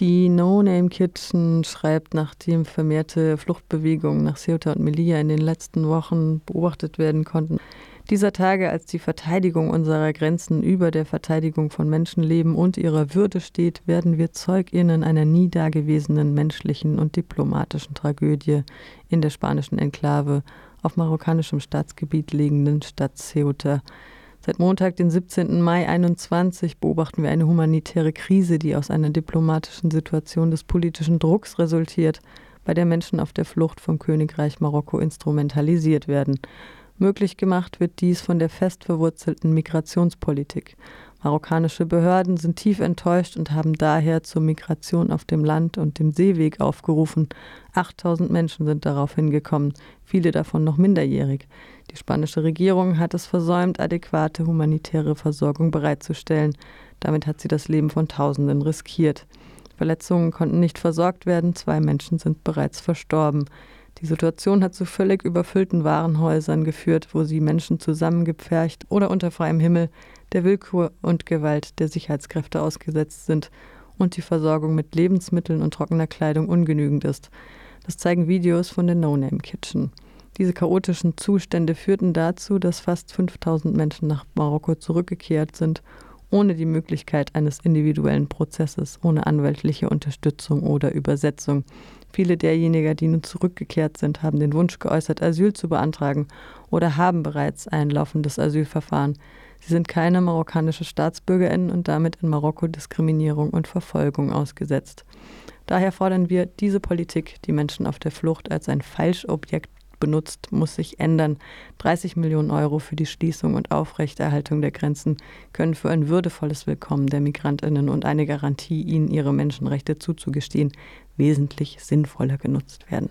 Die No Name Kitchen schreibt, nachdem vermehrte Fluchtbewegungen nach Ceuta und Melilla in den letzten Wochen beobachtet werden konnten, dieser Tage, als die Verteidigung unserer Grenzen über der Verteidigung von Menschenleben und ihrer Würde steht, werden wir ZeugInnen einer nie dagewesenen menschlichen und diplomatischen Tragödie in der spanischen Enklave auf marokkanischem Staatsgebiet liegenden Stadt Ceuta. Seit Montag, den 17. Mai 2021, beobachten wir eine humanitäre Krise, die aus einer diplomatischen Situation des politischen Drucks resultiert, bei der Menschen auf der Flucht vom Königreich Marokko instrumentalisiert werden. Möglich gemacht wird dies von der fest verwurzelten Migrationspolitik. Marokkanische Behörden sind tief enttäuscht und haben daher zur Migration auf dem Land und dem Seeweg aufgerufen. 8000 Menschen sind darauf hingekommen, viele davon noch minderjährig. Die spanische Regierung hat es versäumt, adäquate humanitäre Versorgung bereitzustellen. Damit hat sie das Leben von Tausenden riskiert. Verletzungen konnten nicht versorgt werden, zwei Menschen sind bereits verstorben. Die Situation hat zu völlig überfüllten Warenhäusern geführt, wo sie Menschen zusammengepfercht oder unter freiem Himmel der Willkür und Gewalt der Sicherheitskräfte ausgesetzt sind und die Versorgung mit Lebensmitteln und trockener Kleidung ungenügend ist. Das zeigen Videos von der No Name Kitchen. Diese chaotischen Zustände führten dazu, dass fast 5000 Menschen nach Marokko zurückgekehrt sind, ohne die Möglichkeit eines individuellen Prozesses, ohne anwaltliche Unterstützung oder Übersetzung. Viele derjenigen, die nun zurückgekehrt sind, haben den Wunsch geäußert, Asyl zu beantragen oder haben bereits ein laufendes Asylverfahren. Sie sind keine marokkanische Staatsbürgerinnen und damit in Marokko Diskriminierung und Verfolgung ausgesetzt. Daher fordern wir diese Politik, die Menschen auf der Flucht als ein Falschobjekt benutzt, muss sich ändern. 30 Millionen Euro für die Schließung und Aufrechterhaltung der Grenzen können für ein würdevolles Willkommen der Migrantinnen und eine Garantie, ihnen ihre Menschenrechte zuzugestehen, wesentlich sinnvoller genutzt werden.